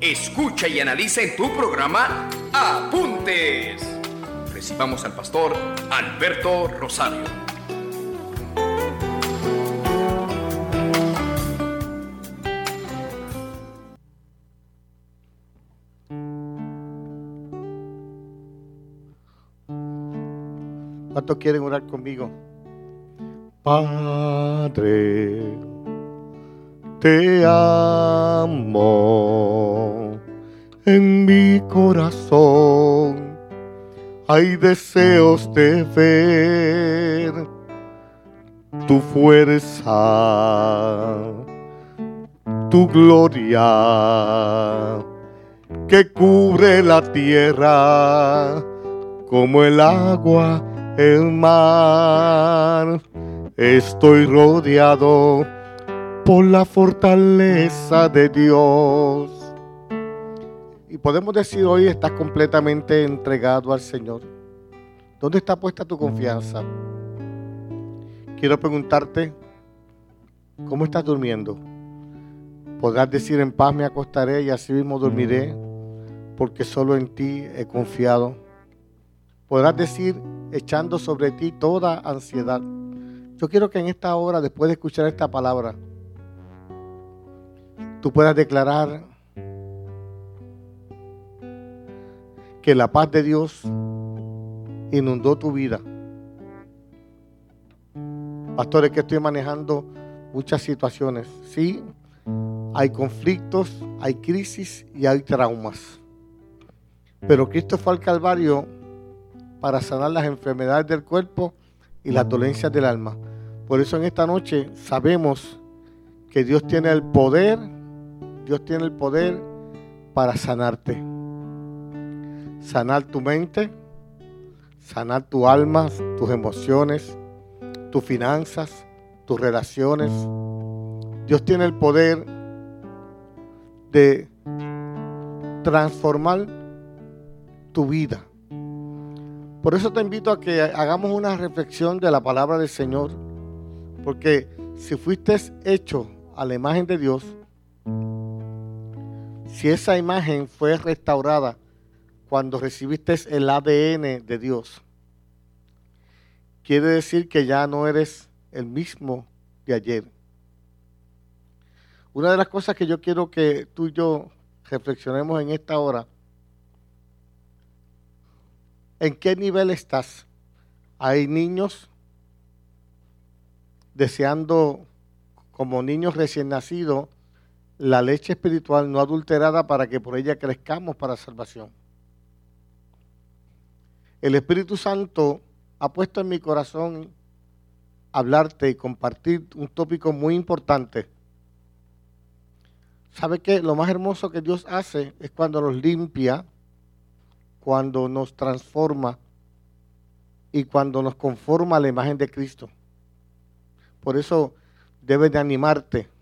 Escucha y analiza en tu programa Apuntes. Recibamos al pastor Alberto Rosario. ¿Cuántos quieren orar conmigo? Padre, te amo en mi corazón. Hay deseos de ver tu fuerza, tu gloria que cubre la tierra como el agua el mar. Estoy rodeado por la fortaleza de Dios. Y podemos decir hoy estás completamente entregado al Señor. ¿Dónde está puesta tu confianza? Quiero preguntarte, ¿cómo estás durmiendo? Podrás decir en paz me acostaré y así mismo dormiré, porque solo en ti he confiado. Podrás decir echando sobre ti toda ansiedad. Yo quiero que en esta hora, después de escuchar esta palabra, tú puedas declarar que la paz de Dios inundó tu vida. Pastores, que estoy manejando muchas situaciones. Sí, hay conflictos, hay crisis y hay traumas. Pero Cristo fue al Calvario para sanar las enfermedades del cuerpo y las dolencias del alma. Por eso en esta noche sabemos que Dios tiene el poder, Dios tiene el poder para sanarte. Sanar tu mente, sanar tu alma, tus emociones, tus finanzas, tus relaciones. Dios tiene el poder de transformar tu vida. Por eso te invito a que hagamos una reflexión de la palabra del Señor. Porque si fuiste hecho a la imagen de Dios, si esa imagen fue restaurada cuando recibiste el ADN de Dios, quiere decir que ya no eres el mismo de ayer. Una de las cosas que yo quiero que tú y yo reflexionemos en esta hora ¿En qué nivel estás? Hay niños deseando, como niños recién nacidos, la leche espiritual no adulterada para que por ella crezcamos para salvación. El Espíritu Santo ha puesto en mi corazón hablarte y compartir un tópico muy importante. ¿Sabe qué? Lo más hermoso que Dios hace es cuando nos limpia, cuando nos transforma y cuando nos conforma a la imagen de Cristo. Por eso debes de animarte.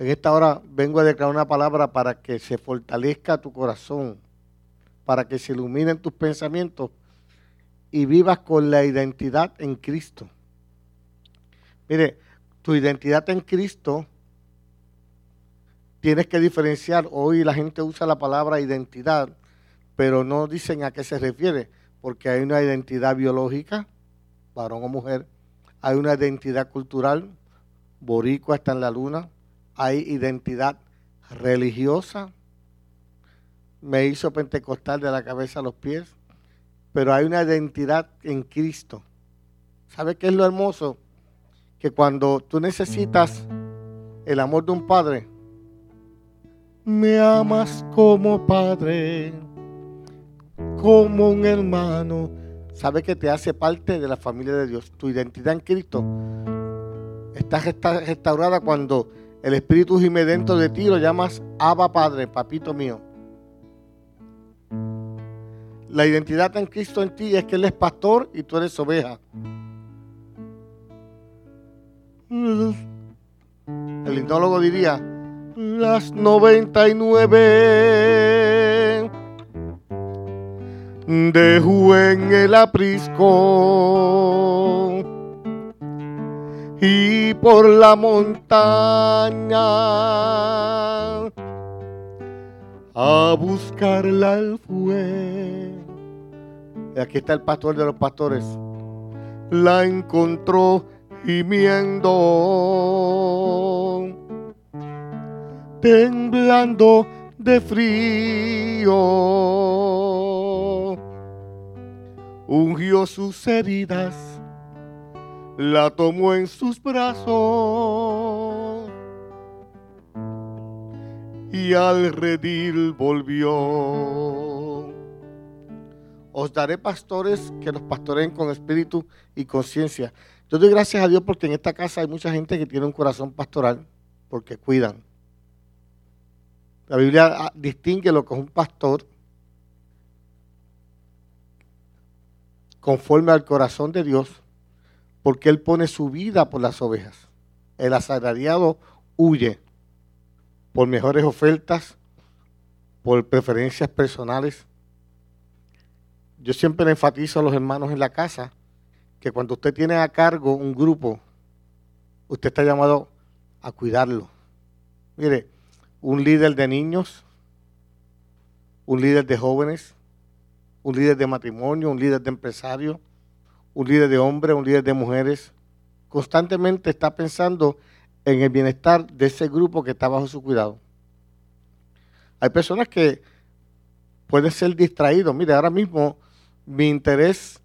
En esta hora vengo a declarar una palabra para que se fortalezca tu corazón, para que se iluminen tus pensamientos y vivas con la identidad en Cristo. Mire, tu identidad en Cristo tienes que diferenciar. Hoy la gente usa la palabra identidad pero no dicen a qué se refiere, porque hay una identidad biológica, varón o mujer, hay una identidad cultural, boricua está en la luna, hay identidad religiosa, me hizo pentecostal de la cabeza a los pies, pero hay una identidad en Cristo. ¿Sabe qué es lo hermoso? Que cuando tú necesitas el amor de un padre, me amas como padre como un hermano, sabe que te hace parte de la familia de Dios. Tu identidad en Cristo está restaurada cuando el Espíritu gime dentro de ti, lo llamas Abba Padre, papito mío. La identidad en Cristo en ti es que Él es pastor y tú eres oveja. El hipnólogo diría, las 99 dejó en el aprisco y por la montaña a buscarla al fue. Aquí está el pastor de los pastores. La encontró gimiendo, temblando de frío. Ungió sus heridas, la tomó en sus brazos y al redil volvió. Os daré pastores que los pastoreen con espíritu y conciencia. Yo doy gracias a Dios porque en esta casa hay mucha gente que tiene un corazón pastoral, porque cuidan. La Biblia ah, distingue lo que es un pastor conforme al corazón de Dios, porque Él pone su vida por las ovejas. El asalariado huye por mejores ofertas, por preferencias personales. Yo siempre le enfatizo a los hermanos en la casa que cuando usted tiene a cargo un grupo, usted está llamado a cuidarlo. Mire, un líder de niños, un líder de jóvenes, un líder de matrimonio, un líder de empresario, un líder de hombres, un líder de mujeres, constantemente está pensando en el bienestar de ese grupo que está bajo su cuidado. Hay personas que pueden ser distraídos. Mire, ahora mismo mi interés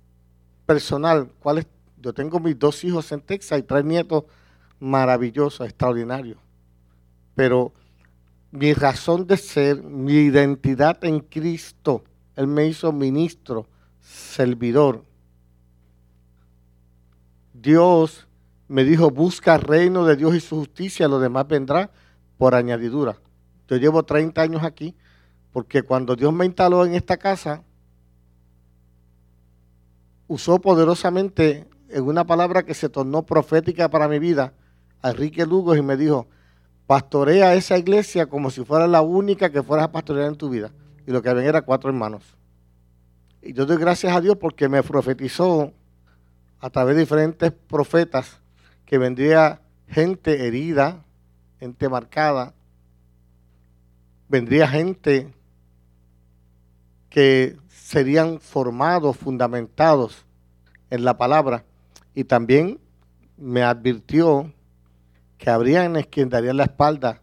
personal, ¿cuál es? Yo tengo mis dos hijos en Texas y tres nietos maravillosos, extraordinarios. Pero mi razón de ser, mi identidad en Cristo, Él me hizo ministro, servidor. Dios me dijo, busca el reino de Dios y su justicia, lo demás vendrá por añadidura. Yo llevo 30 años aquí porque cuando Dios me instaló en esta casa, usó poderosamente en una palabra que se tornó profética para mi vida a Enrique Lugo y me dijo, pastorea esa iglesia como si fuera la única que fueras a pastorear en tu vida. Y lo que ven era cuatro hermanos. Y yo doy gracias a Dios porque me profetizó a través de diferentes profetas que vendría gente herida, gente marcada, vendría gente que serían formados, fundamentados en la palabra. Y también me advirtió que habrían quien darían la espalda,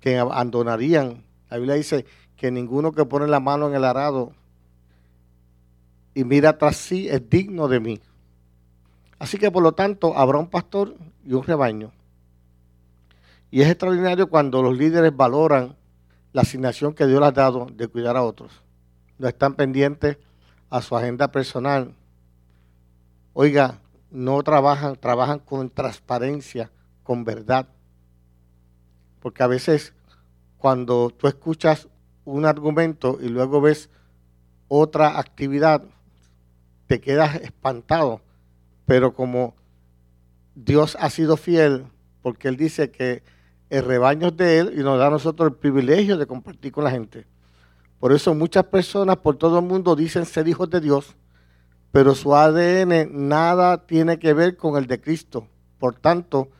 que abandonarían. La Biblia dice que ninguno que pone la mano en el arado y mira tras sí es digno de mí. Así que por lo tanto habrá un pastor y un rebaño. Y es extraordinario cuando los líderes valoran la asignación que Dios les ha dado de cuidar a otros. No están pendientes a su agenda personal. Oiga, no trabajan, trabajan con transparencia, con verdad. Porque a veces cuando tú escuchas un argumento y luego ves otra actividad, te quedas espantado. Pero como Dios ha sido fiel, porque Él dice que el rebaño es de Él y nos da a nosotros el privilegio de compartir con la gente. Por eso muchas personas por todo el mundo dicen ser hijos de Dios, pero su ADN nada tiene que ver con el de Cristo. Por tanto,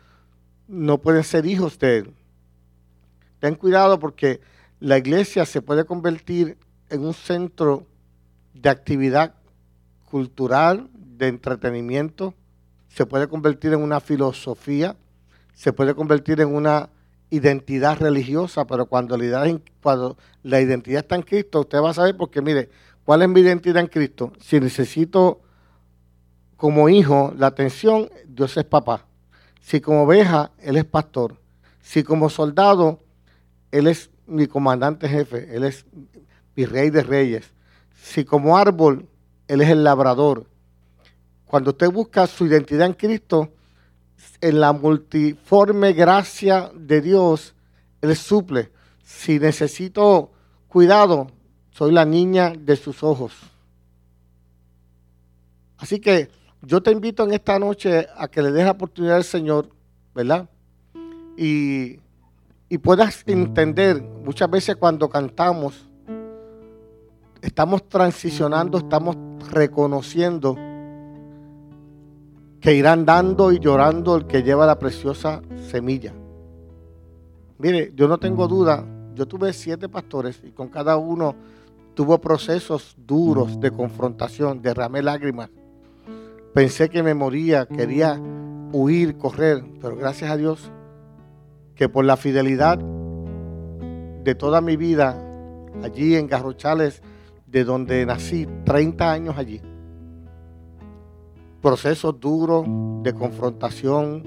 no pueden ser hijos de Él. Ten cuidado porque la iglesia se puede convertir en un centro de actividad cultural, de entretenimiento, se puede convertir en una filosofía, se puede convertir en una identidad religiosa, pero cuando la, identidad está en Cristo, usted va a saber porque, mire, ¿cuál es mi identidad en Cristo? Si necesito como hijo la atención, Dios es papá. Si como oveja, Él es pastor. Si como soldado, Él es mi comandante jefe, Él es mi rey de reyes. Si como árbol, Él es el labrador. Cuando usted busca su identidad en Cristo, en la multiforme gracia de Dios, Él suple. Si necesito cuidado, soy la niña de sus ojos. Así que yo te invito en esta noche a que le des la oportunidad al Señor, ¿verdad? Y, y puedas entender, muchas veces cuando cantamos, estamos transicionando, estamos reconociendo que irán dando y llorando el que lleva la preciosa semilla. Mire, yo no tengo duda, yo tuve siete pastores y con cada uno tuvo procesos duros de confrontación, derramé lágrimas. Pensé que me moría, quería huir, correr, pero gracias a Dios que por la fidelidad de toda mi vida allí en Garrochales, de donde nací, 30 años allí, procesos duros de confrontación,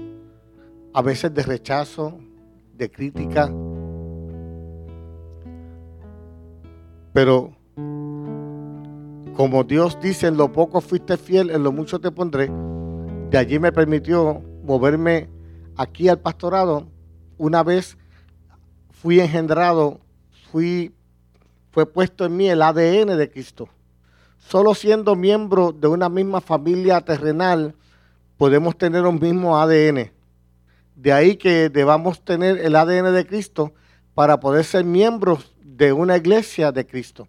a veces de rechazo, de crítica, pero como Dios dice, en lo poco fuiste fiel, en lo mucho te pondré, de allí me permitió moverme aquí al pastorado. Una vez fui engendrado, fui, fue puesto en mí el ADN de Cristo. Solo siendo miembro de una misma familia terrenal podemos tener un mismo ADN. De ahí que debamos tener el ADN de Cristo para poder ser miembros de una iglesia de Cristo.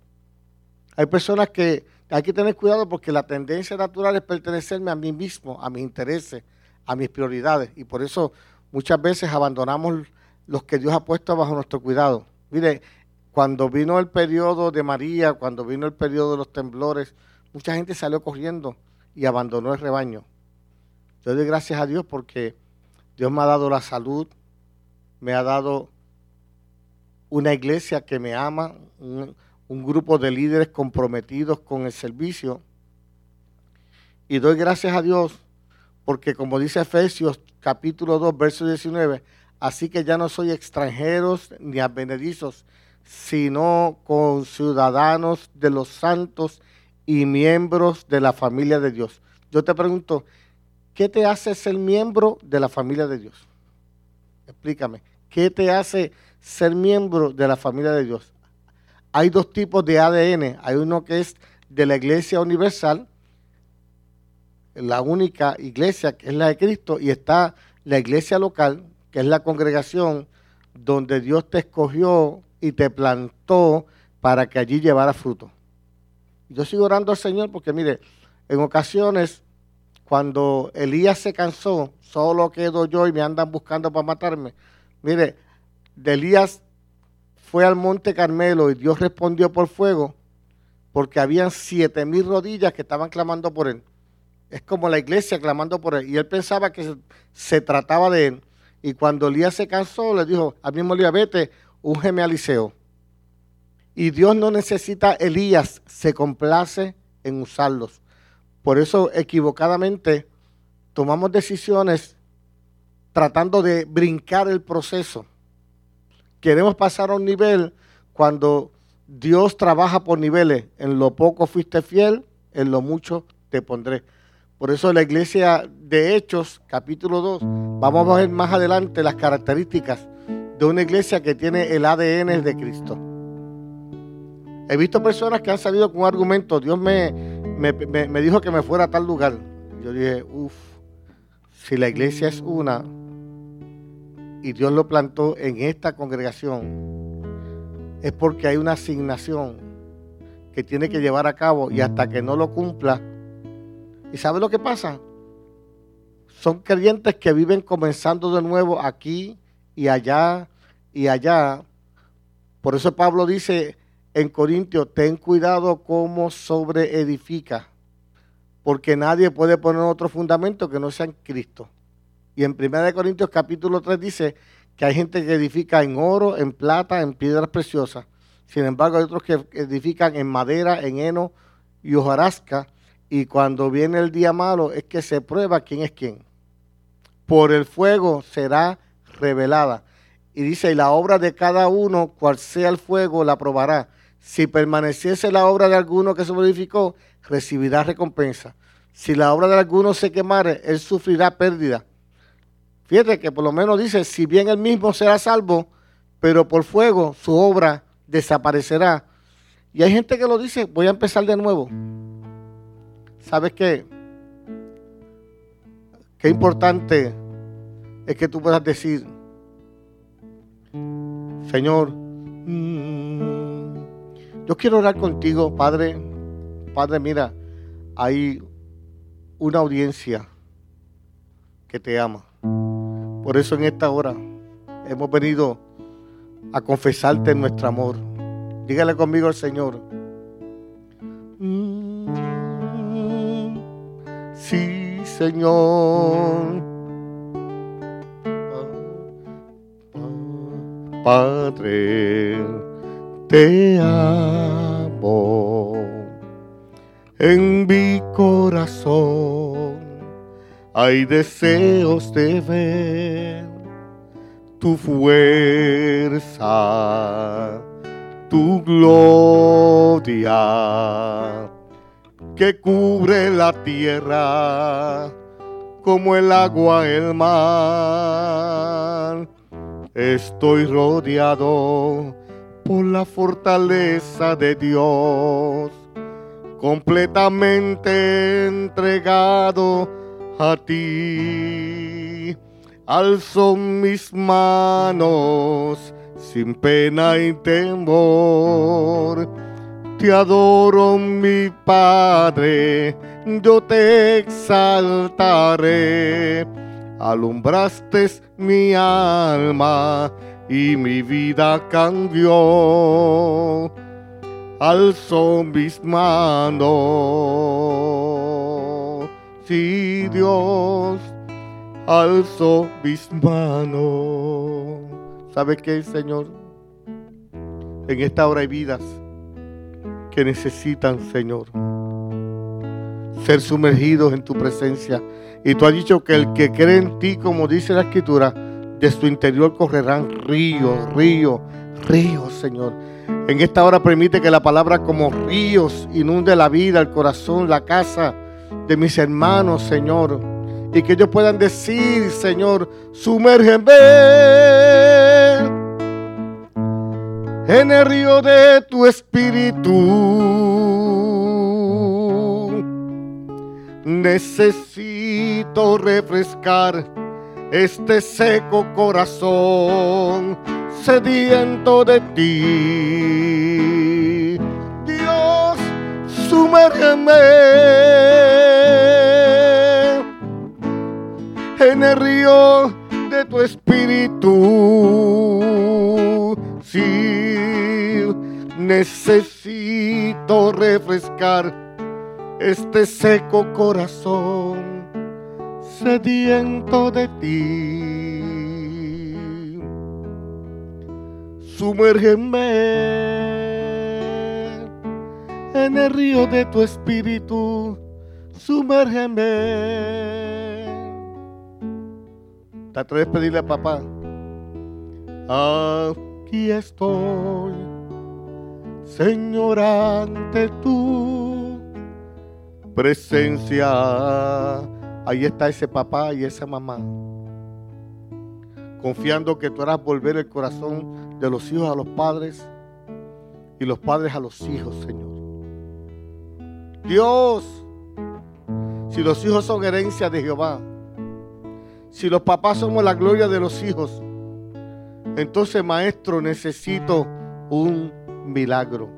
Hay personas que hay que tener cuidado porque la tendencia natural es pertenecerme a mí mismo, a mis intereses, a mis prioridades. Y por eso muchas veces abandonamos los que Dios ha puesto bajo nuestro cuidado. Mire, cuando vino el periodo de María, cuando vino el periodo de los temblores, mucha gente salió corriendo y abandonó el rebaño. Yo doy gracias a Dios porque Dios me ha dado la salud, me ha dado una iglesia que me ama, un, un grupo de líderes comprometidos con el servicio. Y doy gracias a Dios porque como dice Efesios capítulo 2, verso 19, así que ya no soy extranjeros ni advenedizos, sino con ciudadanos de los santos y miembros de la familia de Dios. Yo te pregunto, ¿qué te hace ser miembro de la familia de Dios? Explícame, ¿qué te hace ser miembro de la familia de Dios? hay dos tipos de ADN. Hay uno que es de la iglesia universal, la única iglesia que es la de Cristo, y está la iglesia local, que es la congregación donde Dios te escogió y te plantó para que allí llevara fruto. Yo sigo orando al Señor porque mire, en ocasiones cuando Elías se cansó, solo quedo yo y me andan buscando para matarme. Mire, de Elías fue al monte Carmelo y Dios respondió por fuego porque habían siete mil rodillas que estaban clamando por él. Es como la iglesia clamando por él. Y él pensaba que se, trataba de él. Y cuando Elías se cansó, le dijo al mismo Elías, vete, úngeme a. Y Dios no necesita Elías, se complace en usarlos. Por eso equivocadamente tomamos decisiones tratando de brincar el proceso. Queremos pasar a un nivel cuando Dios trabaja por niveles. En lo poco fuiste fiel, en lo mucho te pondré. Por eso la iglesia de Hechos, capítulo 2, vamos a ver más adelante las características de una iglesia que tiene el ADN de Cristo. He visto personas que han salido con argumentos, Dios me, me dijo que me fuera a tal lugar. Yo dije, uff, si la iglesia es una, y Dios lo plantó en esta congregación, es porque hay una asignación que tiene que llevar a cabo y hasta que no lo cumpla. ¿Y sabe lo que pasa? Son creyentes que viven comenzando de nuevo aquí y allá y allá. Por eso Pablo dice en Corintios, ten cuidado cómo sobre edifica, porque nadie puede poner otro fundamento que no sea en Cristo. Y en 1 Corintios capítulo 3 dice que hay gente que edifica en oro, en plata, en piedras preciosas. Sin embargo, hay otros que edifican en madera, en heno y hojarasca. Y cuando viene el día malo es que se prueba quién es quién. Por el fuego será revelada. Y dice, y la obra de cada uno, cual sea el fuego, la probará. Si permaneciese la obra de alguno que se modificó, recibirá recompensa. Si la obra de alguno se quemare, él sufrirá pérdida Fíjate que por lo menos dice, si bien él mismo será salvo, pero por fuego su obra desaparecerá. Y hay gente que lo dice, voy a empezar de nuevo. ¿Sabes qué? qué importante es que tú puedas decir, Señor, mm, yo quiero orar contigo, Padre. Padre, mira, hay una audiencia que te ama. Por eso en esta hora hemos venido a confesarte nuestro amor. Dígale conmigo al Señor. Mm, sí, Señor. Padre, te amo. En mi corazón hay deseos de ver tu fuerza, tu gloria que cubre la tierra como el agua el mar. Estoy rodeado por la fortaleza de Dios, completamente entregado a ti. Alzo mis manos sin pena y temor. Te adoro, mi Padre, yo te exaltaré. Alumbraste mi alma y mi vida cambió. Alzo mis manos. Sí, Dios, alzo mis manos. ¿Sabe qué, Señor? En esta hora hay vidas que necesitan, Señor, ser sumergidos en tu presencia. Y tú has dicho que el que cree en ti, como dice la Escritura, de su interior correrán ríos, ríos, ríos, Señor. En esta hora permite que la palabra como ríos inunde la vida, el corazón, la casa de mis hermanos, Señor. Y que ellos puedan decir, Señor, sumérgeme en el río de tu espíritu. Necesito refrescar este seco corazón sediento de ti. Dios, sumérgeme en el río de tu espíritu. Sí, necesito refrescar este seco corazón sediento de ti. Sumérgeme en el río de tu espíritu. Sumérgeme. ¿Te atreves a pedirle a papá? Aquí estoy, Señor, ante tu presencia. Ahí está ese papá y esa mamá. Confiando que tú harás volver el corazón de los hijos a los padres y los padres a los hijos, Señor. Dios, si los hijos son herencia de Jehová, si los papás somos la gloria de los hijos, entonces, maestro, necesito un milagro.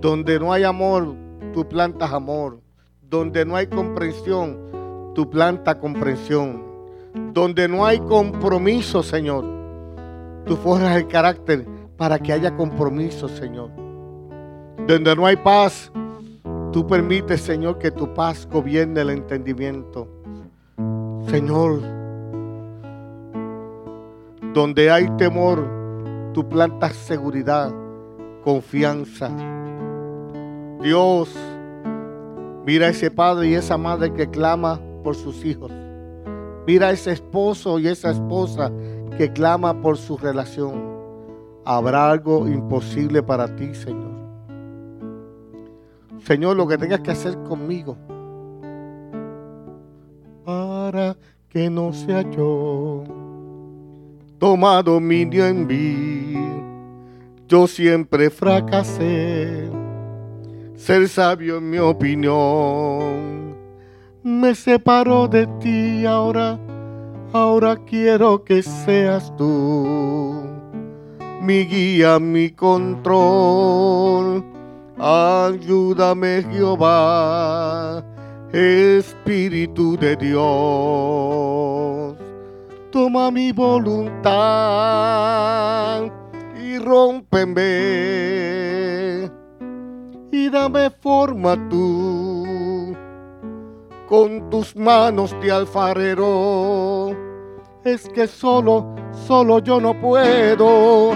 Donde no hay amor, tú plantas amor. Donde no hay comprensión, tú plantas comprensión. Donde no hay compromiso, Señor, tú forjas el carácter para que haya compromiso, Señor. Donde no hay paz, tú permites, Señor, que tu paz gobierne el entendimiento. Señor, donde hay temor, tú plantas seguridad, confianza. Dios, Mira ese padre y esa madre que clama por sus hijos. Mira ese esposo y esa esposa que clama por su relación. Habrá algo imposible para ti, Señor. Señor, lo que tengas que hacer conmigo para que no sea yo toma dominio en mí. Yo siempre fracasé ser sabio en mi opinión. me separó de ti ahora, ahora quiero que seas tú mi guía, mi control. Ayúdame Jehová, Espíritu de Dios. Toma mi voluntad y rómpeme y dame forma tú con tus manos de alfarero. Es que solo, solo yo no puedo.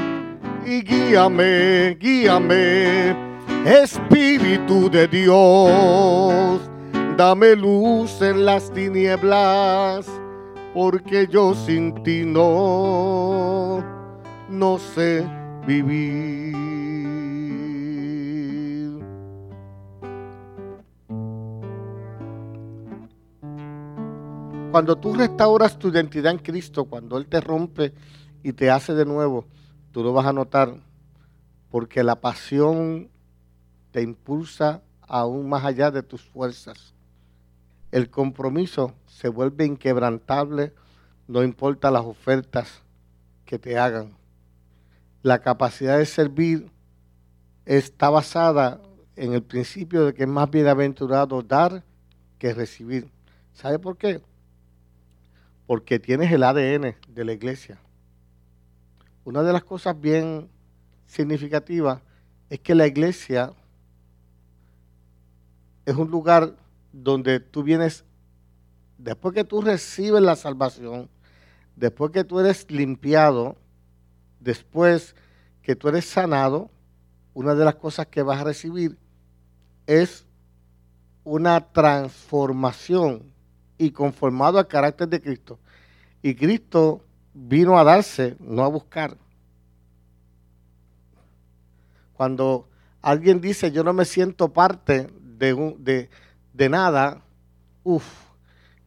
Y guíame, guíame, Espíritu de Dios. Dame luz en las tinieblas, porque yo sin ti no, no sé vivir. Cuando tú restauras tu identidad en Cristo, cuando Él te rompe y te hace de nuevo, tú lo vas a notar porque la pasión te impulsa aún más allá de tus fuerzas. El compromiso se vuelve inquebrantable, no importa las ofertas que te hagan. La capacidad de servir está basada en el principio de que es más bienaventurado dar que recibir. ¿Sabe por qué? Porque tienes el ADN de la iglesia. Una de las cosas bien significativas es que la iglesia es un lugar donde tú vienes, después que tú recibes la salvación, después que tú eres limpiado, después que tú eres sanado, una de las cosas que vas a recibir es una transformación y conformado al carácter de Cristo. Y Cristo vino a darse, no a buscar. Cuando alguien dice yo no me siento parte de, de, nada, uff,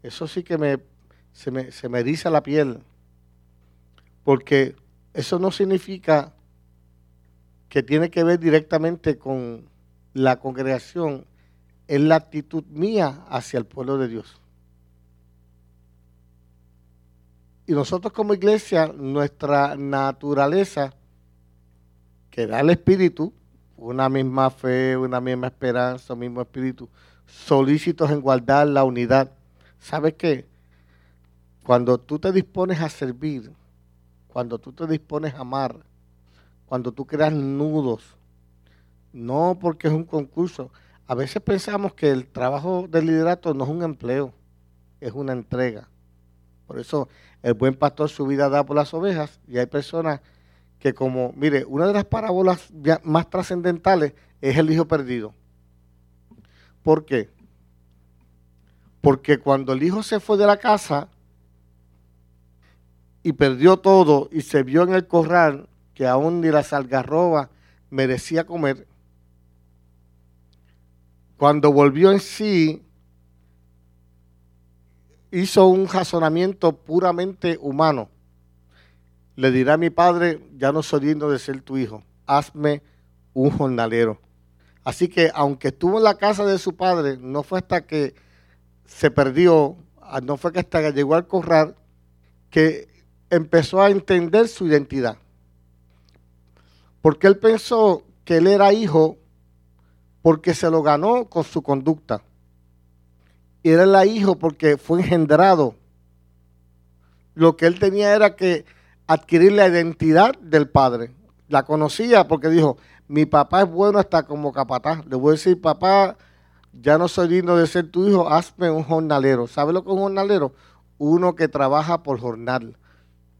eso sí que me se, me se me la piel. Porque eso no significa que tiene que ver directamente con la congregación, es la actitud mía hacia el pueblo de Dios. Y nosotros como iglesia, nuestra naturaleza, que da el Espíritu, una misma fe, una misma esperanza, un mismo Espíritu, solícitos en guardar la unidad. ¿Sabes qué? Cuando tú te dispones a servir, cuando tú te dispones a amar, cuando tú creas nudos, no porque es un concurso. A veces pensamos que el trabajo del liderato no es un empleo, es una entrega. Por eso el buen pastor su vida da por las ovejas y hay personas que como, mire, una de las parábolas más trascendentales es el hijo perdido. ¿Por qué? Porque cuando el hijo se fue de la casa y perdió todo y se vio en el corral que aún ni la salgarroba merecía comer, cuando volvió en sí, hizo un razonamiento puramente humano. Le dirá a mi padre, ya no soy digno de ser tu hijo, hazme un jornalero. Así que aunque estuvo en la casa de su padre, no fue hasta que se perdió, ah, no fue hasta que llegó al corral, que empezó a entender su identidad. Porque él pensó que él era hijo porque se lo ganó con su conducta y era el hijo porque fue engendrado. Lo que él tenía era que adquirir la identidad del padre. La conocía porque dijo, mi papá es bueno hasta como capataz. Le voy a decir, papá, ya no soy digno de ser tu hijo, hazme un jornalero. ¿Sabe lo que es un jornalero? Uno que trabaja por jornal.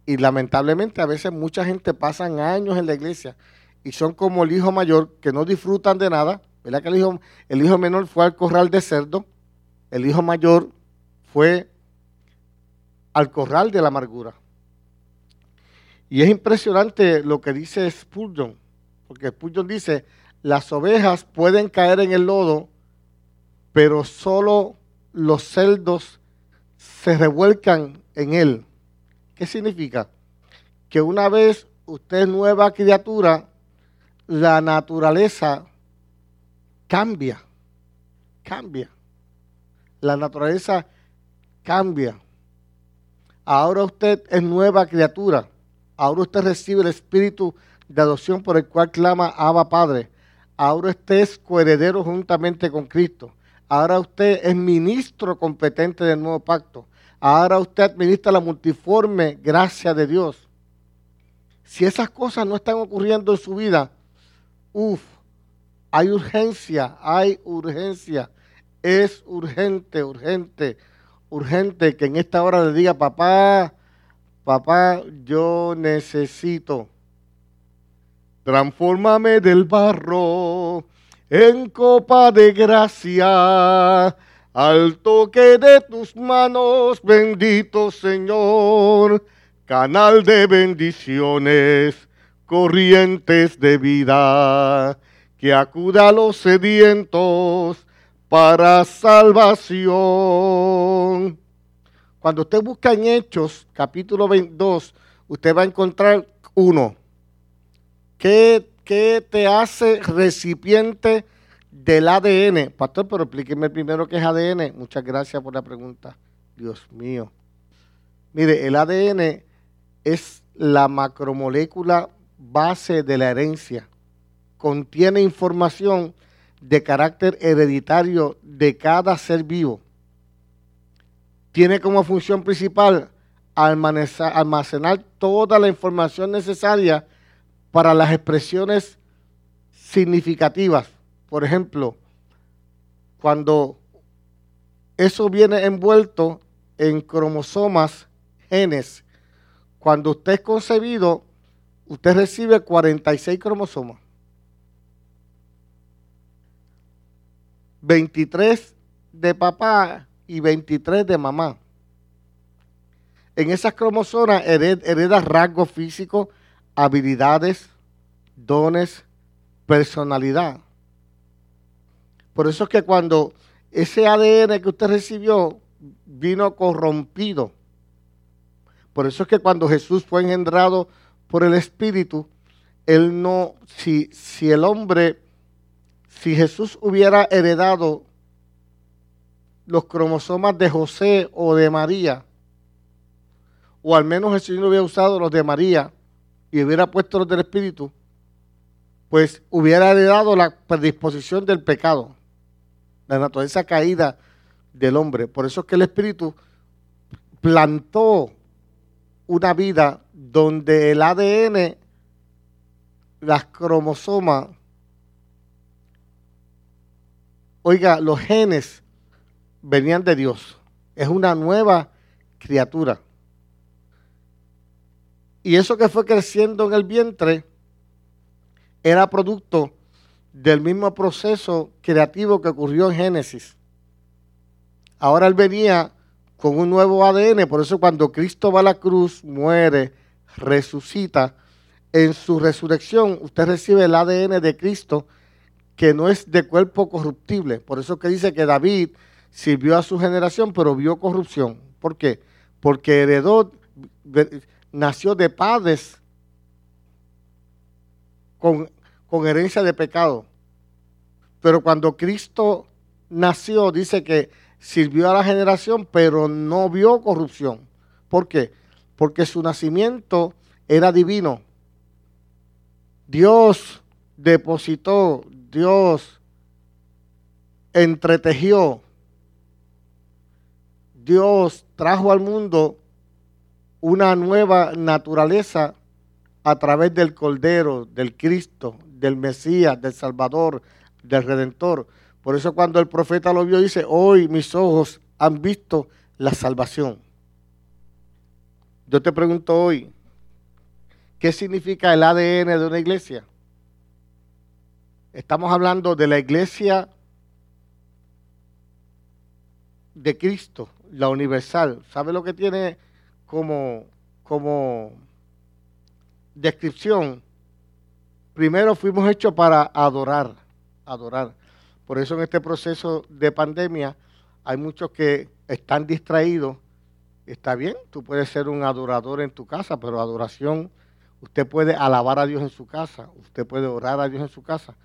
Y lamentablemente a veces mucha gente pasa años en la iglesia y son como el hijo mayor que no disfrutan de nada. ¿Verdad que el hijo, el hijo menor fue al corral de cerdo? El hijo mayor fue al corral de la amargura. Y es impresionante lo que dice Spurgeon, porque Spurgeon dice, las ovejas pueden caer en el lodo, pero solo los cerdos se revuelcan en él. ¿Qué significa? Que una vez usted es nueva criatura, la naturaleza cambia, cambia La naturaleza cambia. Ahora usted es nueva criatura. Ahora usted recibe el espíritu de adopción por el cual clama Abba Padre. Ahora usted es coheredero juntamente con Cristo. Ahora usted es ministro competente del nuevo pacto. Ahora usted administra la multiforme gracia de Dios. Si esas cosas no están ocurriendo en su vida, uff, hay urgencia, hay urgencia. Es urgente, urgente, urgente que en esta hora le diga, papá, papá, yo necesito. Transfórmame del barro en copa de gracia, al toque de tus manos, bendito Señor, canal de bendiciones, corrientes de vida, que acuda a los sedientos para salvación. Cuando usted busca en Hechos, capítulo 22, usted va a encontrar uno. ¿Qué ¿qué te hace recipiente del ADN? Pastor, pero explíqueme primero qué es ADN. Muchas gracias por la pregunta. Dios mío. Mire, el ADN es la macromolécula base de la herencia. Contiene información de carácter hereditario de cada ser vivo. Tiene como función principal almacenar toda la información necesaria para las expresiones significativas. Por ejemplo, cuando eso viene envuelto en cromosomas, genes, cuando usted es concebido, usted recibe 46 cromosomas. 23 de papá y 23 de mamá. En esas cromosomas hereda rasgos físicos, habilidades, dones, personalidad. Por eso es que cuando ese ADN que usted recibió vino corrompido, por eso es que cuando Jesús fue engendrado por el Espíritu, él no, si, si el hombre, si Jesús hubiera heredado los cromosomas de José o de María, o al menos el Señor hubiera usado los de María, y hubiera puesto los del Espíritu, pues hubiera heredado la predisposición del pecado, la naturaleza caída del hombre. Por eso es que el Espíritu plantó una vida donde el ADN, las cromosomas, oiga, los genes venían de Dios. Es una nueva criatura. Y eso que fue creciendo en el vientre era producto del mismo proceso creativo que ocurrió en Génesis. Ahora él venía con un nuevo ADN, por eso cuando Cristo va a la cruz, muere, resucita, en su resurrección usted recibe el ADN de Cristo que no es de cuerpo corruptible. Por eso que dice que David sirvió a su generación, pero vio corrupción. ¿Por qué? Porque heredó nació de padres con, herencia de pecado. Pero cuando Cristo nació, dice que sirvió a la generación, pero no vio corrupción. ¿Por qué? Porque su nacimiento era divino. Dios depositó, Dios entretejió, Dios trajo al mundo una nueva naturaleza a través del Cordero, del Cristo, del Mesías, del Salvador, del Redentor. Por eso cuando el profeta lo vio dice, hoy mis ojos han visto la salvación. Yo te pregunto hoy, ¿qué significa el ADN de una iglesia? Estamos hablando de la iglesia de Cristo, la universal. ¿Sabe lo que tiene como, como descripción, primero fuimos hechos para adorar, adorar. Por eso en este proceso de pandemia hay muchos que están distraídos. Está bien, tú puedes ser un adorador en tu casa, pero adoración, usted puede alabar a Dios en su casa, usted puede orar a Dios en su casa,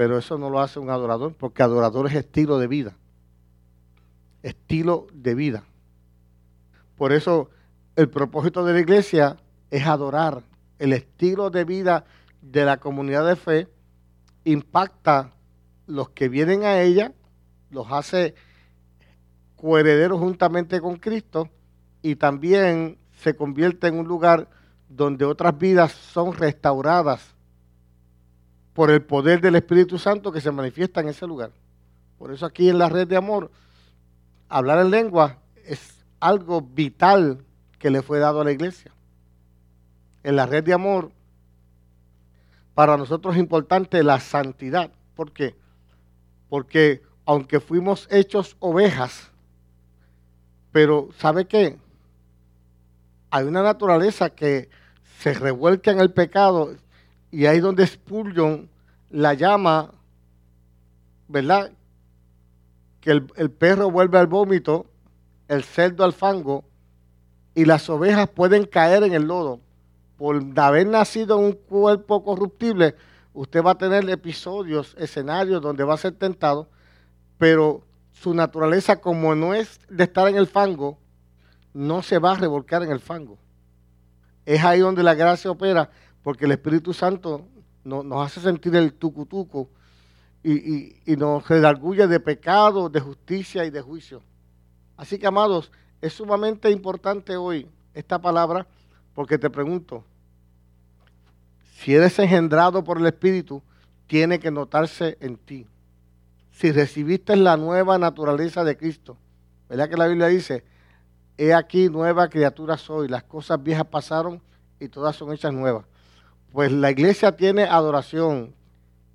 pero eso no lo hace un adorador, porque adorador es estilo de vida. estilo de vida. Por eso el propósito de la iglesia es adorar. El estilo de vida de la comunidad de fe impacta los que vienen a ella, los hace coherederos juntamente con Cristo y también se convierte en un lugar donde otras vidas son restauradas por el poder del Espíritu Santo que se manifiesta en ese lugar. Por eso aquí en la red de amor, hablar en lengua es algo vital que le fue dado a la iglesia. En la red de amor, para nosotros es importante la santidad. ¿Por qué? Porque aunque fuimos hechos ovejas, pero ¿sabe qué? Hay una naturaleza que se revuelca en el pecado y ahí donde Spurgeon la llama, ¿verdad? Que el, el perro vuelve al vómito, el cerdo al fango y las ovejas pueden caer en el lodo. Por haber nacido en un cuerpo corruptible, usted va a tener episodios, escenarios donde va a ser tentado, pero su naturaleza como no es de estar en el fango, no se va a revolcar en el fango. Es ahí donde la gracia opera, porque el Espíritu Santo nos hace sentir el tucutuco y, y, nos redarguye de pecado, de justicia y de juicio. Así que, amados, es sumamente importante hoy esta palabra porque te pregunto, si eres engendrado por el Espíritu, tiene que notarse en ti. Si recibiste la nueva naturaleza de Cristo, ¿verdad que la Biblia dice, he aquí nueva criatura soy, las cosas viejas pasaron y todas son hechas nuevas? Pues la iglesia tiene adoración,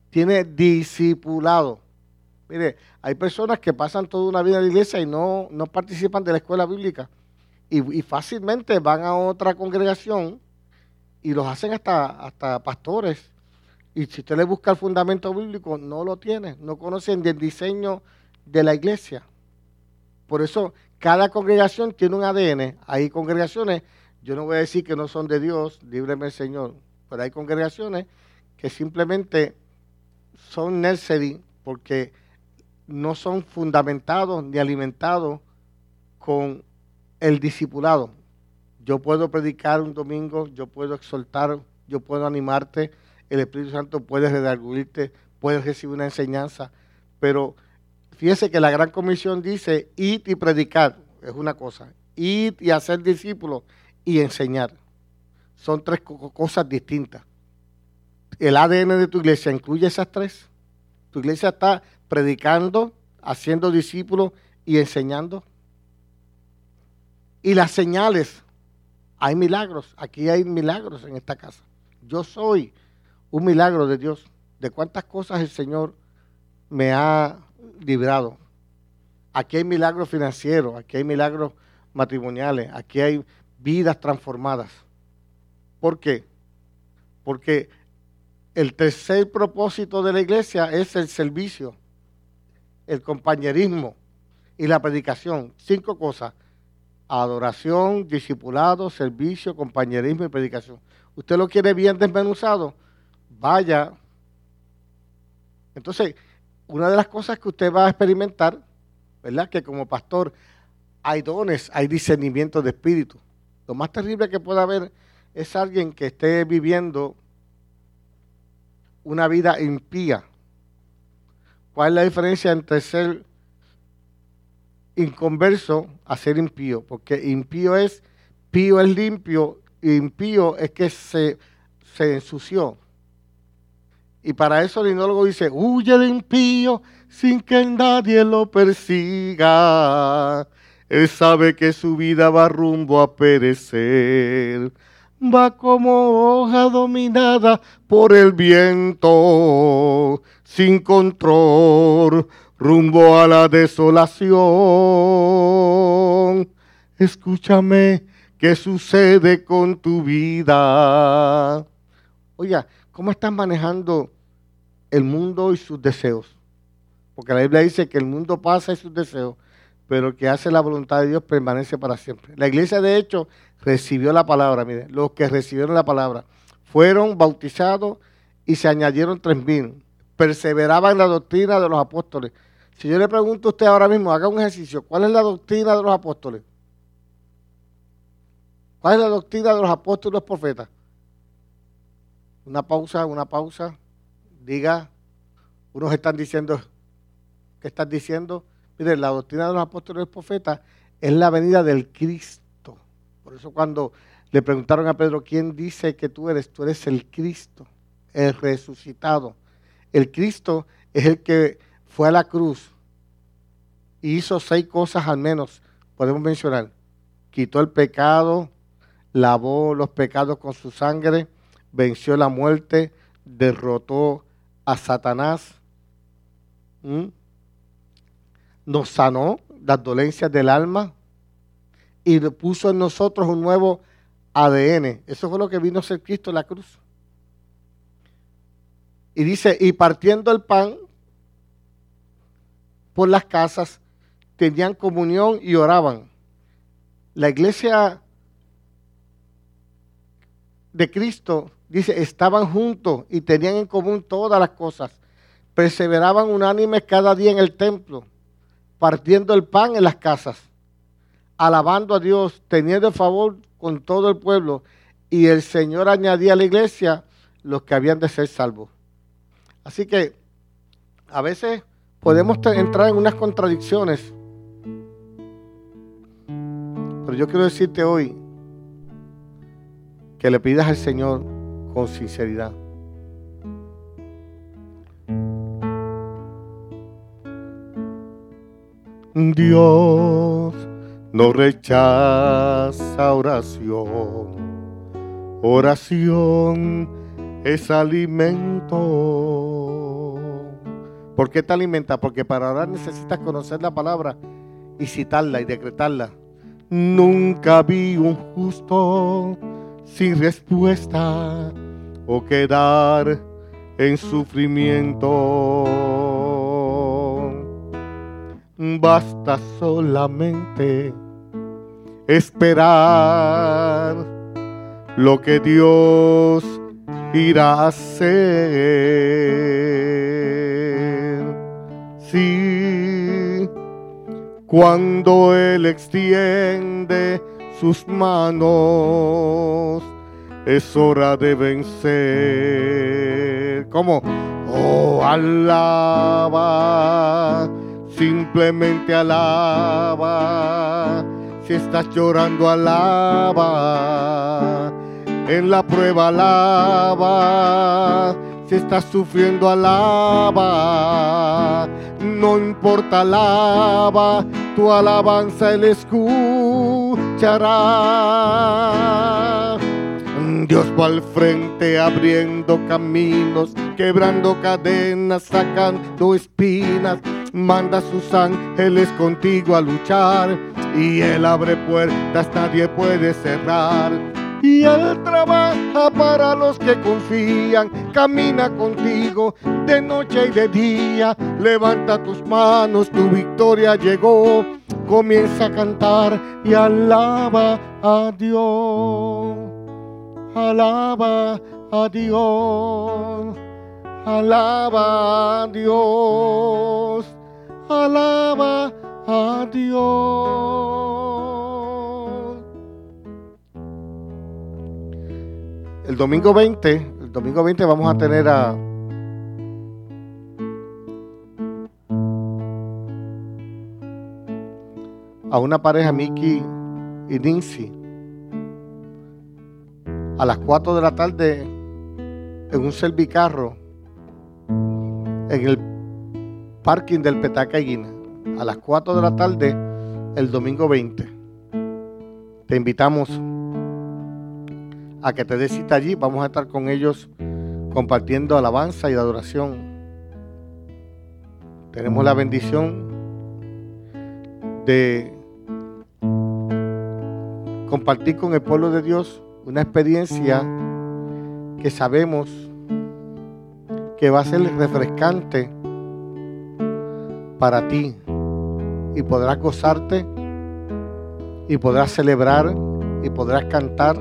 tiene discipulado. Mire, hay personas que pasan toda una vida en la iglesia y no, no participan de la escuela bíblica. Y, fácilmente van a otra congregación y los hacen hasta, hasta pastores. Y si usted le busca el fundamento bíblico, no lo tiene. No conocen el diseño de la iglesia. Por eso, cada congregación tiene un ADN. Hay congregaciones, yo no voy a decir que no son de Dios, líbreme el Señor, pero hay congregaciones que simplemente son nursery porque no son fundamentados ni alimentados con el discipulado. Yo puedo predicar un domingo, yo puedo exhortar, yo puedo animarte, el Espíritu Santo puede redarguirte, puede recibir una enseñanza, pero fíjese que la gran comisión dice ir y predicar, es una cosa, ir y hacer discípulos y enseñar. Son tres cosas distintas. El ADN de tu iglesia incluye esas tres. Tu iglesia está predicando, haciendo discípulos y enseñando. Y las señales, hay milagros, aquí hay milagros en esta casa. Yo soy un milagro de Dios. De cuántas cosas el Señor me ha librado. Aquí hay milagros financieros, aquí hay milagros matrimoniales, aquí hay vidas transformadas. ¿Por qué? Porque el tercer propósito de la iglesia es el servicio el compañerismo y la predicación. Cinco cosas. Adoración, discipulado, servicio, compañerismo y predicación. ¿Usted lo quiere bien desmenuzado? Vaya. Entonces, una de las cosas que usted va a experimentar, ¿verdad? Que como pastor hay dones, hay discernimiento de espíritu. Lo más terrible que pueda haber es alguien que esté viviendo una vida impía, ¿Cuál es la diferencia entre ser inconverso a ser impío? Porque impío es, pío es limpio, impío es que se, se ensució. Y para eso el linólogo dice, huye el impío sin que nadie lo persiga. Él sabe que su vida va rumbo a perecer va como hoja dominada por el viento, sin control, rumbo a la desolación. Escúchame, ¿qué sucede con tu vida? Oiga, ¿cómo estás manejando el mundo y sus deseos? Porque la Biblia dice que el mundo pasa y sus deseos, pero el que hace la voluntad de Dios permanece para siempre. La iglesia, de hecho, recibió la palabra. Mire, los que recibieron la palabra fueron bautizados y se añadieron tres mil. Perseveraban en la doctrina de los apóstoles. Si yo le pregunto a usted ahora mismo, haga un ejercicio, ¿cuál es la doctrina de los apóstoles? ¿Cuál es la doctrina de los apóstoles y los profetas? Una pausa, una pausa. Diga, unos están diciendo, ¿qué están diciendo? Mire, la doctrina de los apóstoles y profetas es la venida del Cristo. Por eso cuando le preguntaron a Pedro, ¿quién dice que tú eres? Tú eres el Cristo, el resucitado. El Cristo es el que fue a la cruz y hizo seis cosas al menos, podemos mencionar. Quitó el pecado, lavó los pecados con su sangre, venció la muerte, derrotó a Satanás, nos sanó las dolencias del alma y puso en nosotros un nuevo ADN. Eso fue lo que vino a ser Cristo en la cruz. Y dice, y partiendo el pan por las casas, tenían comunión y oraban. La iglesia de Cristo, dice, estaban juntos y tenían en común todas las cosas. Perseveraban unánimes cada día en el templo, partiendo el pan en las casas, alabando a Dios, teniendo favor con todo el pueblo. Y el Señor añadía a la iglesia los que habían de ser salvos. Así que a veces podemos entrar en unas contradicciones. Pero yo quiero decirte hoy que le pidas al Señor con sinceridad. Dios no rechaza oración. Oración es alimento. ¿Por qué te alimenta? Porque para orar necesitas conocer la palabra y citarla y decretarla. Nunca vi un justo sin respuesta o quedar en sufrimiento. Basta solamente esperar lo que Dios irá a hacer. Sí, cuando Él extiende sus manos, es hora de vencer. ¿Cómo? Oh, alaba, simplemente alaba. Si estás llorando, alaba. En la prueba, alaba. Si estás sufriendo, alaba. No importa, alaba. Tu alabanza Él escuchará. Dios va al frente abriendo caminos, quebrando cadenas, sacando espinas. Manda a sus ángeles contigo a luchar y Él abre puertas, nadie puede cerrar. Y Él trabaja para los que confían, camina contigo de noche y de día. Levanta tus manos, tu victoria llegó. Comienza a cantar y alaba a Dios. Alaba a Dios. Alaba a Dios. Alaba a Dios. El domingo 20, el domingo 20 vamos a tener a una pareja Mickey y Nancy a las 4 de la tarde en un servicarro en el parking del Petaca Guina a las 4 de la tarde el domingo 20. Te invitamos a que te des allí. Vamos a estar con ellos compartiendo alabanza y adoración. Tenemos la bendición de compartir con el pueblo de Dios una experiencia que sabemos que va a ser refrescante para ti y podrás gozarte y podrás celebrar y podrás cantar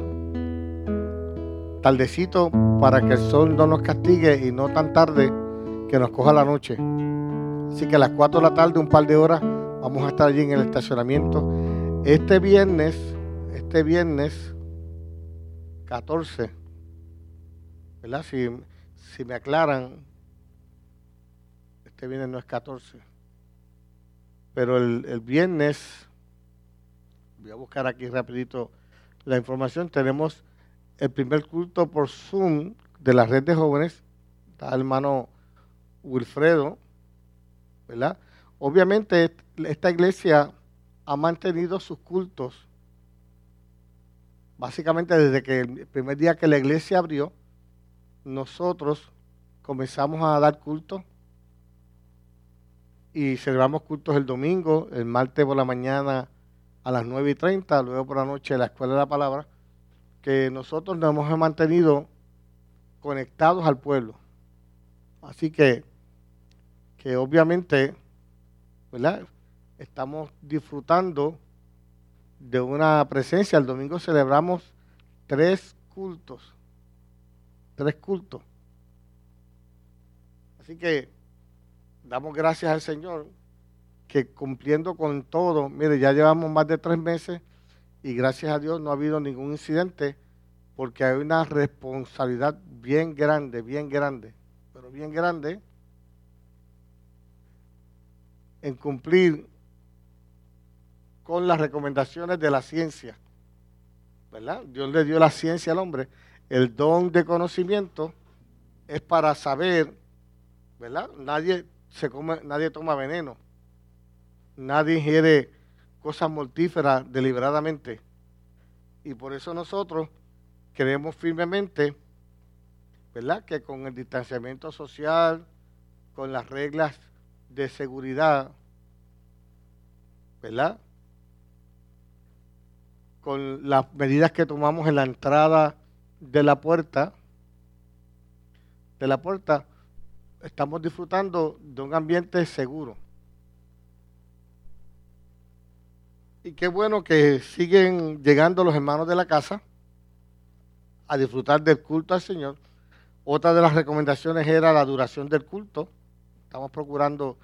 tardecito para que el sol no nos castigue y no tan tarde que nos coja la noche. Así que a las 4 de la tarde, un par de horas, vamos a estar allí en el estacionamiento. Este viernes, este viernes 14, ¿verdad? Si, si me aclaran, este viernes no es 14, pero el, el viernes, voy a buscar aquí rapidito la información, tenemos el primer culto por Zoom de la red de jóvenes, está el hermano Wilfredo, ¿verdad? Obviamente esta iglesia ha mantenido sus cultos básicamente desde que el primer día que la iglesia abrió, nosotros comenzamos a dar culto y celebramos cultos el domingo, el martes por la mañana a las 9 y 30, luego por la noche la escuela de la palabra, que nosotros nos hemos mantenido conectados al pueblo. Así que, que obviamente, ¿verdad? Estamos disfrutando de una presencia. El domingo celebramos tres cultos. Tres cultos. Así que damos gracias al Señor que cumpliendo con todo, mire, ya llevamos más de tres meses y gracias a Dios no ha habido ningún incidente porque hay una responsabilidad bien grande, bien grande, pero bien grande en cumplir con las recomendaciones de la ciencia. ¿Verdad? Dios le dio la ciencia al hombre. El don de conocimiento es para saber, ¿verdad? Nadie se come, nadie toma veneno. Nadie ingiere cosas mortíferas deliberadamente. Y por eso nosotros creemos firmemente, ¿verdad? Que con el distanciamiento social, con las reglas de seguridad, ¿verdad? Con las medidas que tomamos en la entrada de la puerta, de la puerta, estamos disfrutando de un ambiente seguro. Y qué bueno que siguen llegando los hermanos de la casa a disfrutar del culto al Señor. Otra de las recomendaciones era la duración del culto. Estamos procurando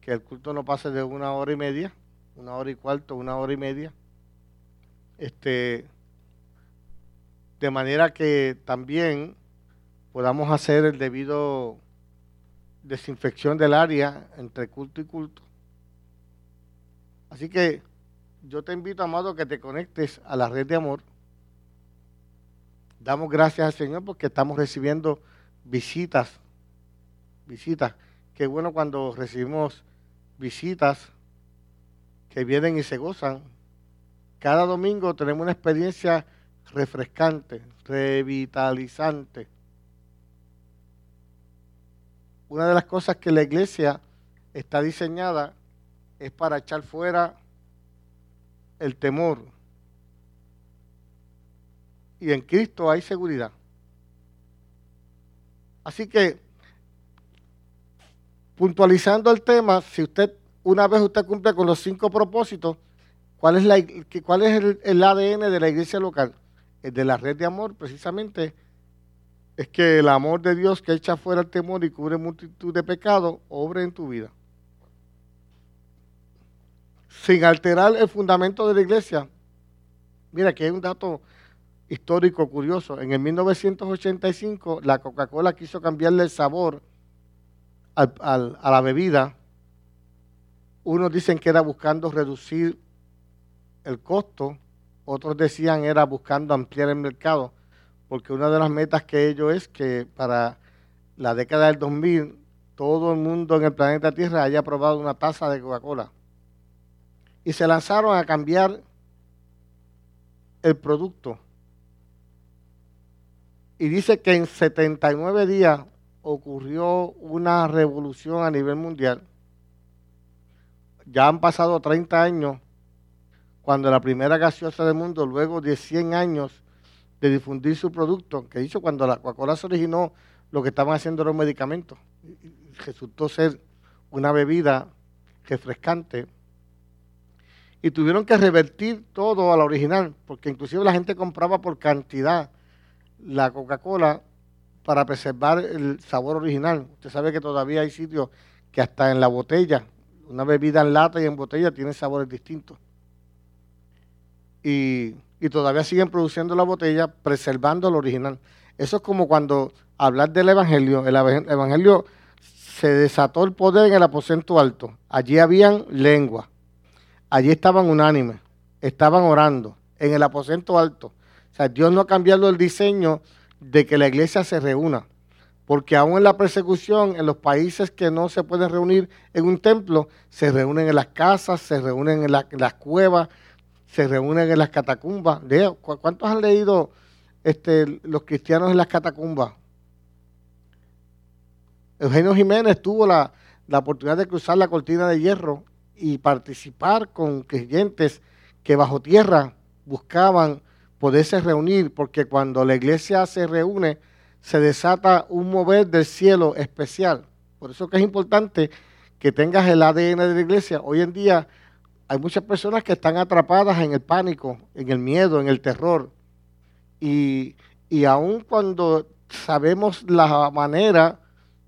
que el culto no pase de una hora y media, una hora y cuarto, una hora y media este, de manera que también podamos hacer el debido desinfección del área entre culto y culto. Así que yo te invito, amado, que te conectes a la red de amor. Damos gracias al Señor porque estamos recibiendo visitas, visitas. Qué bueno cuando recibimos visitas que vienen y se gozan cada domingo tenemos una experiencia refrescante, revitalizante. Una de las cosas que la iglesia está diseñada es para echar fuera el temor. Y en Cristo hay seguridad. Así que, puntualizando el tema, si usted, una vez usted cumple con los cinco propósitos, ¿Cuál es, la, cuál es el, ADN de la iglesia local? El de la red de amor, precisamente, es que el amor de Dios que echa fuera el temor y cubre multitud de pecados, obre en tu vida. Sin alterar el fundamento de la iglesia. Mira, que hay un dato histórico curioso. En el 1985, la Coca-Cola quiso cambiarle el sabor a la bebida. Unos dicen que era buscando reducir el costo, otros decían era buscando ampliar el mercado, porque una de las metas que ellos es que para la década del 2000 todo el mundo en el planeta Tierra haya probado una taza de Coca-Cola. Y se lanzaron a cambiar el producto. Y dice que en 79 días ocurrió una revolución a nivel mundial. Ya han pasado 30 años cuando la primera gaseosa del mundo, luego de 100 años de difundir su producto, que hizo cuando la Coca-Cola se originó, lo que estaban haciendo los medicamentos. resultó ser una bebida refrescante. Y tuvieron que revertir todo a la original, porque inclusive la gente compraba por cantidad la Coca-Cola para preservar el sabor original. Usted sabe que todavía hay sitios que hasta en la botella, una bebida en lata y en botella tiene sabores distintos. Y, todavía siguen produciendo la botella, preservando lo original. Eso es como cuando hablar del Evangelio, el Evangelio se desató el poder en el aposento alto. Allí habían lengua. Allí estaban unánimes. Estaban orando en el aposento alto. O sea, Dios no ha cambiado el diseño de que la iglesia se reúna. Porque aún en la persecución, en los países que no se pueden reunir en un templo, se reúnen en las casas, se reúnen en, las cuevas, se reúnen en las catacumbas. ¿Cuántos han leído este, los cristianos en las catacumbas? Eugenio Jiménez tuvo la, oportunidad de cruzar la cortina de hierro y participar con creyentes que bajo tierra buscaban poderse reunir, porque cuando la iglesia se reúne, se desata un mover del cielo especial. Por eso que es importante que tengas el ADN de la iglesia. Hoy en día hay muchas personas que están atrapadas en el pánico, en el miedo, en el terror. Y, y aun cuando sabemos la manera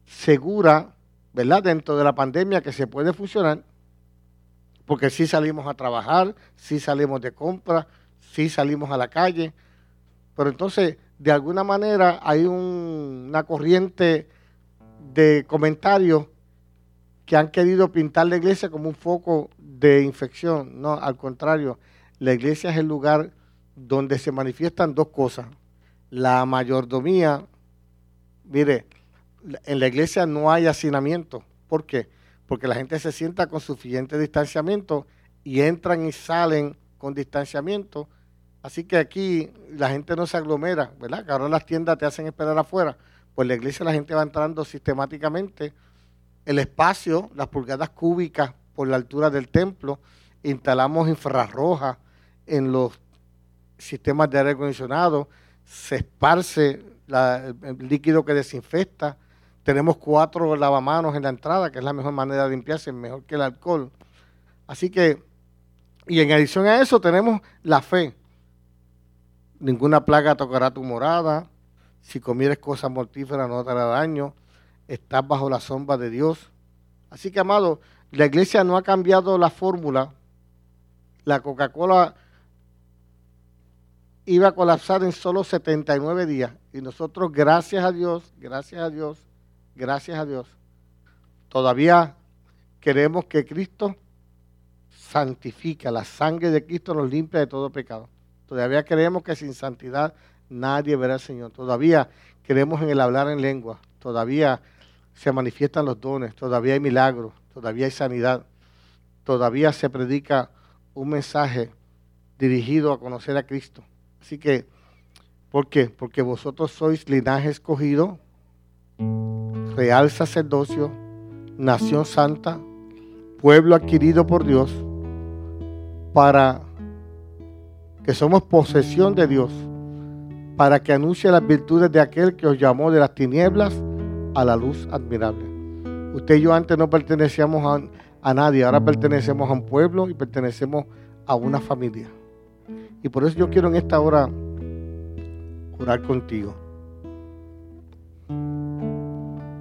segura, ¿verdad? Dentro de la pandemia que se puede funcionar, porque sí salimos a trabajar, sí salimos de compra, sí salimos a la calle, pero entonces de alguna manera hay una corriente de comentarios que han querido pintar la iglesia como un foco de infección. No, al contrario, la iglesia es el lugar donde se manifiestan dos cosas. La mayordomía, mire, en la iglesia no hay hacinamiento. ¿Por qué? Porque la gente se sienta con suficiente distanciamiento y entran y salen con distanciamiento. Así que aquí la gente no se aglomera, ¿verdad? Que ahora las tiendas te hacen esperar afuera. Pues la iglesia la gente va entrando sistemáticamente. El espacio, las pulgadas cúbicas por la altura del templo, instalamos infrarrojas en los sistemas de aire acondicionado, se esparce el líquido que desinfecta, tenemos cuatro lavamanos en la entrada, que es la mejor manera de limpiarse, mejor que el alcohol. Así que, y en adición a eso tenemos la fe. Ninguna plaga tocará tu morada. Si comieres cosas mortíferas no te hará daño. Estás bajo la sombra de Dios. Así que, amado, la iglesia no ha cambiado la fórmula. La Coca-Cola iba a colapsar en solo 79 días. Y nosotros, gracias a Dios, gracias a Dios, gracias a Dios, todavía queremos que Cristo santifica, la sangre de Cristo nos limpia de todo pecado. Todavía creemos que sin santidad nadie verá al Señor. Todavía creemos en el hablar en lengua. Todavía se manifiestan los dones. Todavía hay milagros. Todavía hay sanidad. Todavía se predica un mensaje dirigido a conocer a Cristo. Así que, ¿por qué? Porque vosotros sois linaje escogido, real sacerdocio, nación santa, pueblo adquirido por Dios, para que somos posesión de Dios, para que anuncie las virtudes de aquel que os llamó de las tinieblas a la luz admirable. Usted y yo antes no pertenecíamos a, a nadie, ahora pertenecemos a un pueblo y pertenecemos a una familia. Y por eso yo quiero en esta hora orar contigo.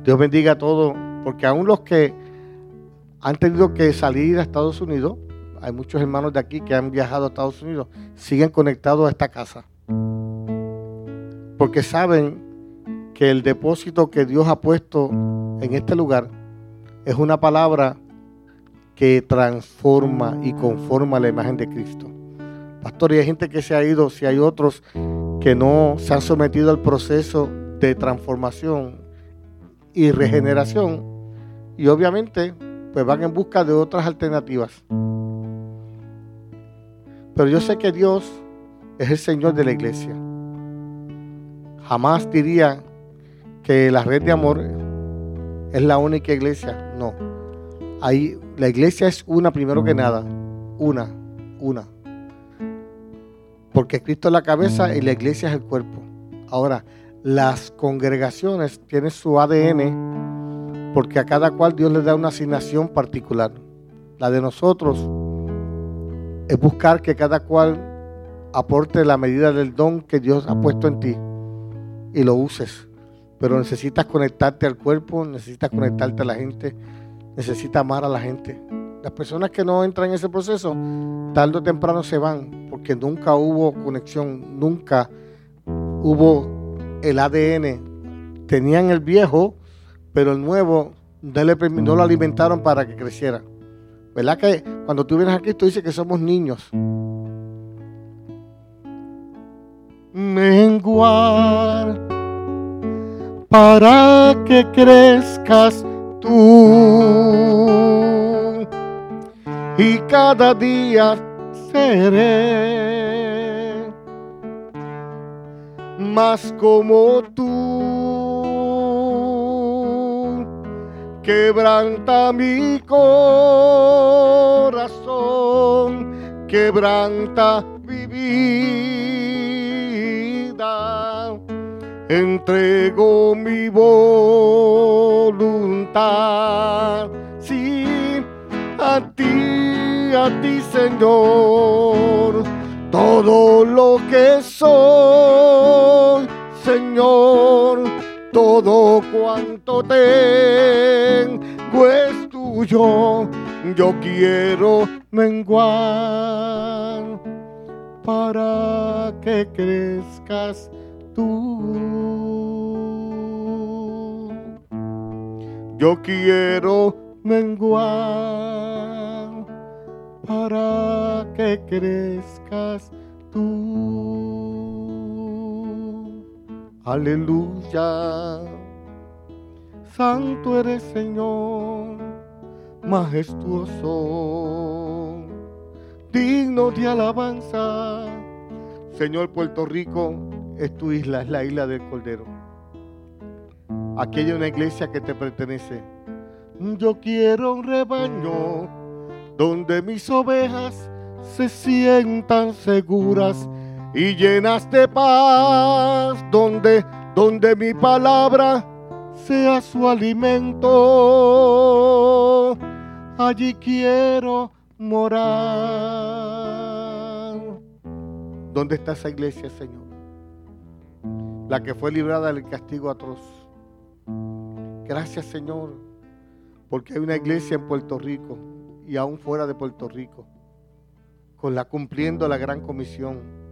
Dios bendiga a todos, porque aún los que han tenido que salir a Estados Unidos, hay muchos hermanos de aquí que han viajado a Estados Unidos, siguen conectados a esta casa. Porque saben que el depósito que Dios ha puesto en este lugar es una palabra que transforma y conforma la imagen de Cristo. Pastor, y hay gente que se ha ido, si hay otros que no se han sometido al proceso de transformación y regeneración. Y obviamente, pues van en busca de otras alternativas. Pero yo sé que Dios es el Señor de la iglesia. Jamás diría que la red de amor es la única iglesia. No. Ahí, la iglesia es una primero que nada. Una, una. Porque Cristo es la cabeza y la iglesia es el cuerpo. Ahora, las congregaciones tienen su ADN porque a cada cual Dios le da una asignación particular. La de nosotros es buscar que cada cual aporte la medida del don que Dios ha puesto en ti y lo uses. Pero necesitas conectarte al cuerpo, necesitas conectarte a la gente. necesita amar a la gente. Las personas que no entran en ese proceso, tarde o temprano se van, porque nunca hubo conexión, nunca hubo el ADN. Tenían el viejo, pero el nuevo no, le, no lo alimentaron para que creciera. ¿Verdad que cuando tú vienes aquí tú dices que somos niños? Menguar para que crezcas tú. Y cada día seré más como tú. Quebranta mi corazón quebranta mi vida entrego mi voluntad, sí, a ti, a ti Señor, todo lo que soy, Señor, todo cuanto tengo es tuyo, yo quiero menguar para que crezcas tú. Yo quiero menguar para que crezcas tú. Aleluya. Santo eres Señor, majestuoso, digno de alabanza. Señor Puerto Rico, es tu isla, es la isla del Cordero. Aquí hay una iglesia que te pertenece. Yo quiero un rebaño donde mis ovejas se sientan seguras y llenas de paz, donde, donde mi palabra sea su alimento. Allí quiero morar. ¿Dónde está esa iglesia, Señor? La que fue librada del castigo atroz. Gracias Señor, porque hay una iglesia en Puerto Rico y aún fuera de Puerto Rico, con la cumpliendo la gran comisión.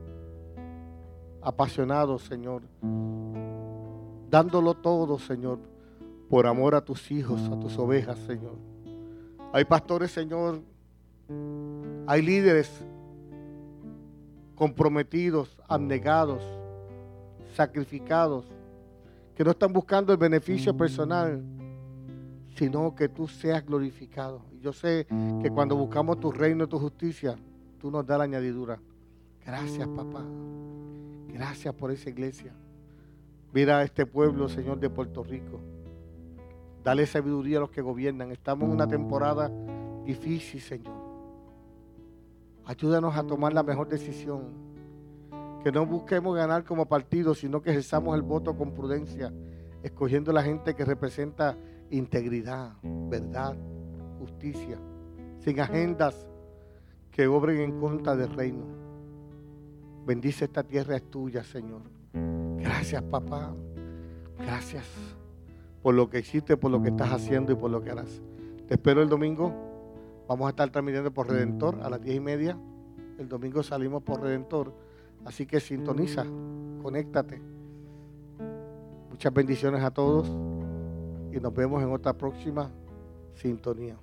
Apasionado, Señor, dándolo todo, Señor, por amor a tus hijos, a tus ovejas, Señor. Hay pastores, Señor, hay líderes comprometidos, abnegados, sacrificados, que no están buscando el beneficio personal, sino que tú seas glorificado. Yo sé que cuando buscamos tu reino tu justicia, tú nos das la añadidura. Gracias, papá. Gracias por esa iglesia. Mira a este pueblo, Señor, de Puerto Rico. Dale sabiduría a los que gobiernan. Estamos en una temporada difícil, Señor. Ayúdanos a tomar la mejor decisión que no busquemos ganar como partido, sino que ejerzamos el voto con prudencia, escogiendo la gente que representa integridad, verdad, justicia, sin agendas que obren en contra del reino. Bendice esta tierra, es tuya, Señor. Gracias, papá. Gracias por lo que hiciste, por lo que estás haciendo y por lo que harás. Te espero el domingo. Vamos a estar transmitiendo por Redentor a las diez y media. El domingo salimos por Redentor Así que sintoniza, conéctate. Muchas bendiciones a todos y nos vemos en otra próxima sintonía.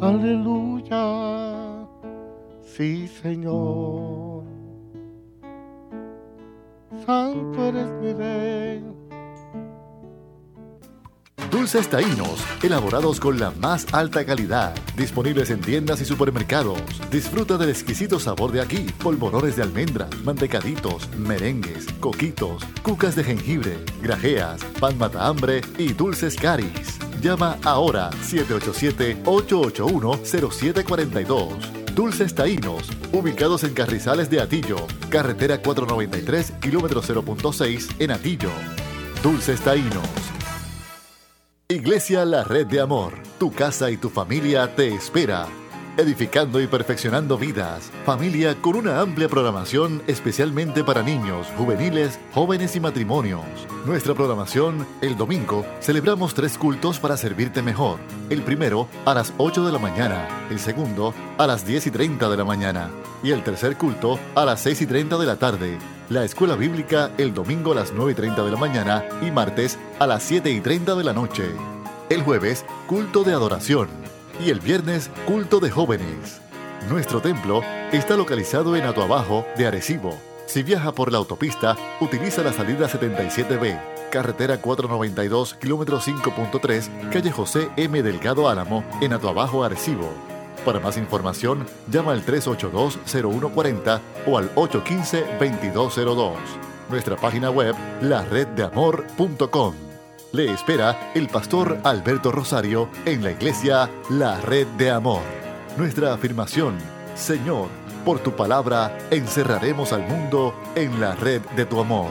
Aleluya, sí Señor. Santo eres mi rey. Dulces taínos, elaborados con la más alta calidad, disponibles en tiendas y supermercados. Disfruta del exquisito sabor de aquí, polvorones de almendra, mantecaditos, merengues, coquitos, cucas de jengibre, grajeas, pan mata hambre y dulces caris. Llama ahora 787-881-0742. Dulces Taínos, ubicados en Carrizales de Atillo, carretera 493, kilómetro 0.6 en Atillo. Dulces Taínos Iglesia La Red de Amor, tu casa y tu familia te espera. Edificando y perfeccionando vidas. Familia con una amplia programación especialmente para niños, juveniles, jóvenes y matrimonios. Nuestra programación, el domingo, celebramos tres cultos para servirte mejor. El primero a las 8 de la mañana, el segundo a las 10 y 30 de la mañana y el tercer culto a las 6 y 30 de la tarde. La escuela bíblica el domingo a las 9 y 30 de la mañana y martes a las 7 y 30 de la noche. El jueves, culto de adoración y el viernes, culto de jóvenes. Nuestro templo está localizado en Atuabajo de Arecibo. Si viaja por la autopista, utiliza la salida 77B, carretera 492, kilómetro 5.3, calle José M. Delgado Álamo, en Atuabajo, Arecibo. Para más información, llama al 382-0140 o al 815-2202. Nuestra página web, lareddeamor.com. Le espera el pastor Alberto Rosario en la iglesia La Red de Amor. Nuestra afirmación, Señor, por tu palabra encerraremos al mundo en la red de tu amor.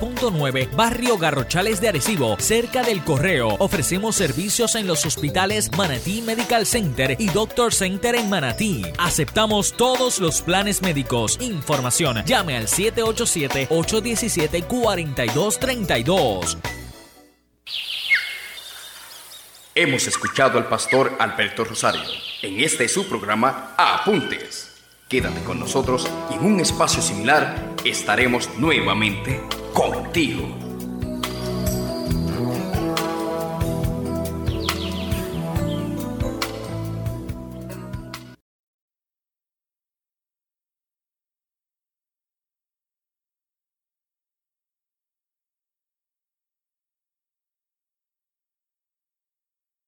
9, Barrio Garrochales de Arecibo, cerca del Correo. Ofrecemos servicios en los hospitales Manatí Medical Center y Doctor Center en Manatí. Aceptamos todos los planes médicos. Información, llame al 787-817-4232. Hemos escuchado al pastor Alberto Rosario en este su programa Apuntes. Quédate con nosotros y en un espacio similar estaremos nuevamente contigo.